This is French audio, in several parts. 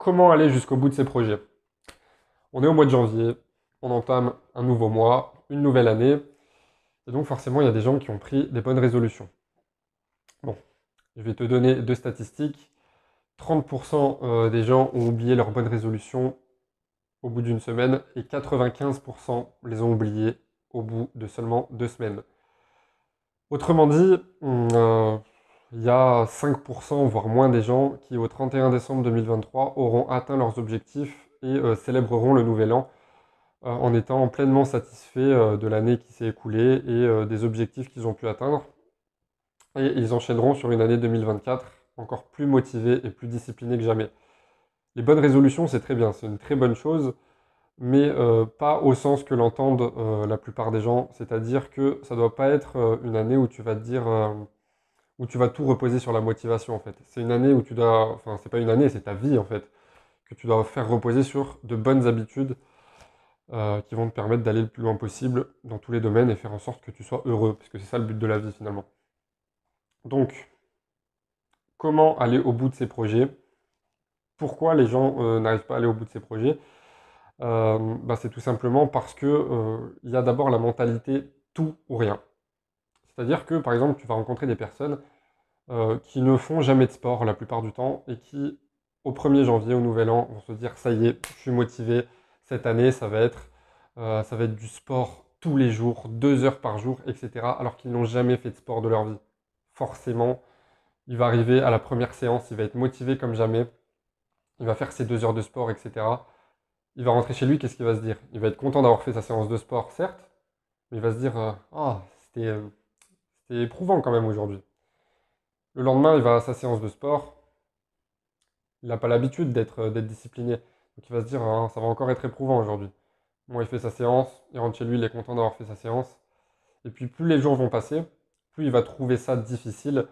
comment aller jusqu'au bout de ces projets On est au mois de janvier, on entame un nouveau mois, une nouvelle année, et donc forcément il y a des gens qui ont pris des bonnes résolutions. Bon, je vais te donner deux statistiques. 30% euh, des gens ont oublié leurs bonnes résolutions au bout d'une semaine et 95% les ont oubliées au bout de seulement deux semaines. Autrement dit, euh, il y a 5%, voire moins des gens qui, au 31 décembre 2023, auront atteint leurs objectifs et euh, célébreront le nouvel an euh, en étant pleinement satisfaits de l'année qui s'est écoulée et des objectifs qu'ils ont pu atteindre. Et ils enchaîneront sur une année 2024 encore plus motivés et plus disciplinés que jamais. Les bonnes résolutions, c'est très bien, c'est une très bonne chose mais euh, pas au sens que l'entendent euh, la plupart des gens. C'est-à-dire que ça ne doit pas être euh, une année où tu vas te dire, où tu vas tout reposer sur la motivation en fait. C'est une année où tu dois, enfin c'est pas une année, c'est ta vie en fait, que tu dois faire reposer sur de bonnes habitudes qui vont te permettre d'aller le plus loin possible dans tous les domaines et faire en sorte que tu sois heureux, parce que c'est ça le but de la vie finalement. Donc, comment aller au bout de ces projets? Pourquoi les gens n'arrivent pas à aller au bout de ces projets? Euh, bah, c'est tout simplement parce que euh, il y a d'abord la mentalité tout ou rien. C'est-à-dire que par exemple, tu vas rencontrer des personnes euh, qui ne font jamais de sport la plupart du temps et qui, au 1er janvier, au nouvel an, vont se dire ça y est, je suis motivé, cette année, ça va être, ça va être du sport tous les jours, deux heures par jour, etc. Alors qu'ils n'ont jamais fait de sport de leur vie. Forcément, il va arriver à la première séance, il va être motivé comme jamais, il va faire ses deux heures de sport, etc il va rentrer chez lui, qu'est-ce qu'il va se dire? Il va être content d'avoir fait sa séance de sport, certes, mais il va se dire euh, Ah, euh, c'était éprouvant quand même aujourd'hui. Le lendemain, il va à sa séance de sport. Il n'a pas l'habitude d'être euh, discipliné. Donc il va se dire ah, Ça va encore être éprouvant aujourd'hui. Bon, il fait sa séance, il rentre chez lui, il est content d'avoir fait sa séance. Et puis plus les jours vont passer, plus il va trouver ça difficile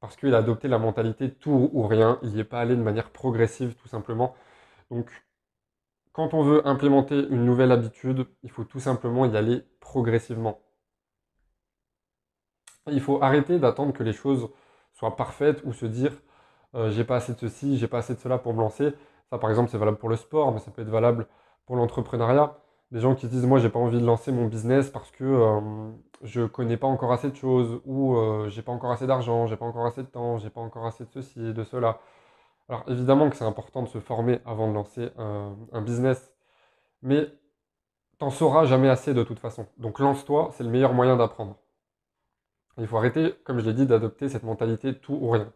parce qu'il a adopté la mentalité tout ou rien. Il n'y est pas allé de manière progressive tout simplement. Donc quand on veut implémenter une nouvelle habitude, il faut tout simplement y aller progressivement. Il faut arrêter d'attendre que les choses soient parfaites ou se dire euh, j'ai pas assez de ceci, j'ai pas assez de cela pour me lancer. Ça, par exemple, c'est valable pour le sport, mais ça peut être valable pour l'entrepreneuriat. Des gens qui disent moi j'ai pas envie de lancer mon business parce que euh, je connais pas encore assez de choses ou euh, j'ai pas encore assez d'argent, j'ai pas encore assez de temps, j'ai pas encore assez de ceci, de cela. Alors évidemment que c'est important de se former avant de lancer un, business, mais t'en sauras jamais assez de toute façon. Donc lance-toi, c'est le meilleur moyen d'apprendre. Il faut arrêter, comme je l'ai dit, d'adopter cette mentalité tout ou rien.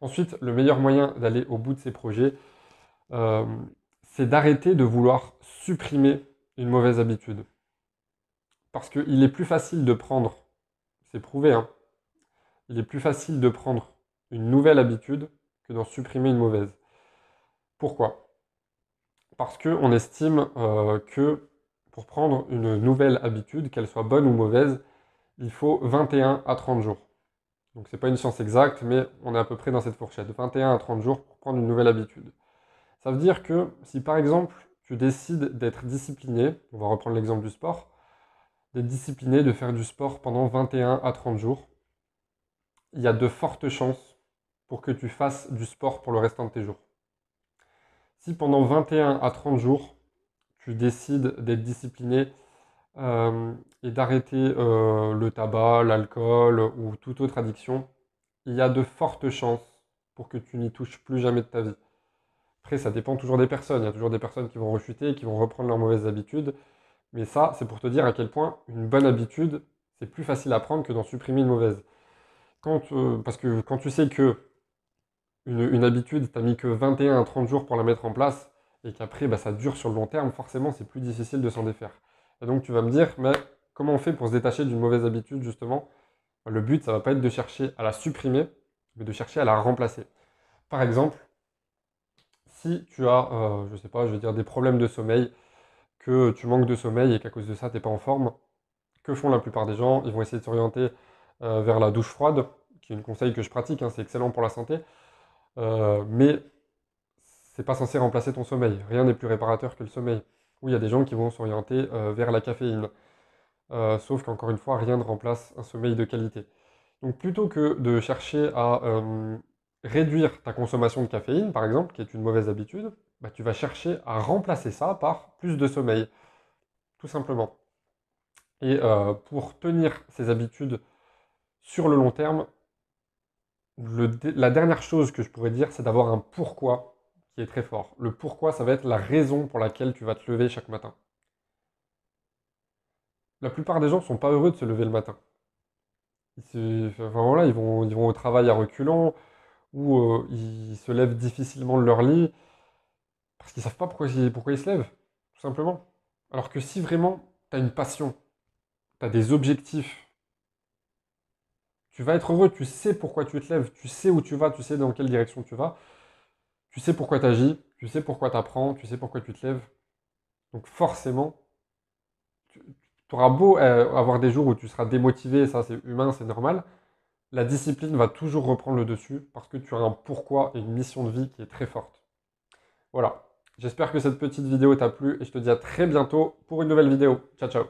Ensuite, le meilleur moyen d'aller au bout de ces projets, euh, c'est d'arrêter de vouloir supprimer une mauvaise habitude. Parce qu'il est plus facile de prendre, c'est prouvé, hein, il est plus facile de prendre une nouvelle habitude que d'en supprimer une mauvaise. Pourquoi? Parce qu'on estime euh, que pour prendre une nouvelle habitude, qu'elle soit bonne ou mauvaise, il faut 21 à 30 jours. Donc c'est pas une science exacte, mais on est à peu près dans cette fourchette. 21 à 30 jours pour prendre une nouvelle habitude. Ça veut dire que si par exemple tu décides d'être discipliné, on va reprendre l'exemple du sport, d'être discipliné, de faire du sport pendant 21 à 30 jours, il y a de fortes chances pour que tu fasses du sport pour le restant de tes jours. Si pendant 21 à 30 jours, tu décides d'être discipliné et d'arrêter le tabac, l'alcool ou toute autre addiction, il y a de fortes chances pour que tu n'y touches plus jamais de ta vie. Après, ça dépend toujours des personnes. Il y a toujours des personnes qui vont rechuter, qui vont reprendre leurs mauvaises habitudes. Mais ça, c'est pour te dire à quel point une bonne habitude, c'est plus facile à prendre que d'en supprimer une mauvaise. Parce que quand tu sais que une, habitude, tu n'as mis que 21 à 30 jours pour la mettre en place, et qu'après bah, ça dure sur le long terme, forcément c'est plus difficile de s'en défaire. Et donc tu vas me dire, mais comment on fait pour se détacher d'une mauvaise habitude justement? Le but, ça va pas être de chercher à la supprimer, mais de chercher à la remplacer. Par exemple, si tu as, euh, je sais pas, je vais dire des problèmes de sommeil, que tu manques de sommeil et qu'à cause de ça, tu n'es pas en forme, que font la plupart des gens? Ils vont essayer de s'orienter euh, vers la douche froide, qui est une conseil que je pratique, hein, c'est excellent pour la santé. Euh, mais c'est pas censé remplacer ton sommeil. Rien n'est plus réparateur que le sommeil. Oui, il y a des gens qui vont s'orienter euh, vers la caféine. Euh, sauf qu'encore une fois, rien ne remplace un sommeil de qualité. Donc plutôt que de chercher à réduire ta consommation de caféine, par exemple, qui est une mauvaise habitude, bah, tu vas chercher à remplacer ça par plus de sommeil, tout simplement. Et euh, pour tenir ces habitudes sur le long terme, la dernière chose que je pourrais dire, c'est d'avoir un pourquoi qui est très fort. Le pourquoi, ça va être la raison pour laquelle tu vas te lever chaque matin. La plupart des gens ne sont pas heureux de se lever le matin. Ils, ils, vont, au travail à reculons, ou euh, ils se lèvent difficilement de leur lit, parce qu'ils ne savent pas pourquoi, pourquoi ils se lèvent, tout simplement. Alors que si vraiment tu as une passion, tu as des objectifs, tu vas être heureux, tu sais pourquoi tu te lèves, tu sais où tu vas, tu sais dans quelle direction tu vas, tu sais pourquoi tu agis, tu sais pourquoi tu apprends, tu sais pourquoi tu te lèves. Donc forcément, tu, auras beau euh, avoir des jours où tu seras démotivé, ça c'est humain, c'est normal, la discipline va toujours reprendre le dessus parce que tu as un pourquoi et une mission de vie qui est très forte. Voilà, j'espère que cette petite vidéo t'a plu et je te dis à très bientôt pour une nouvelle vidéo. Ciao ciao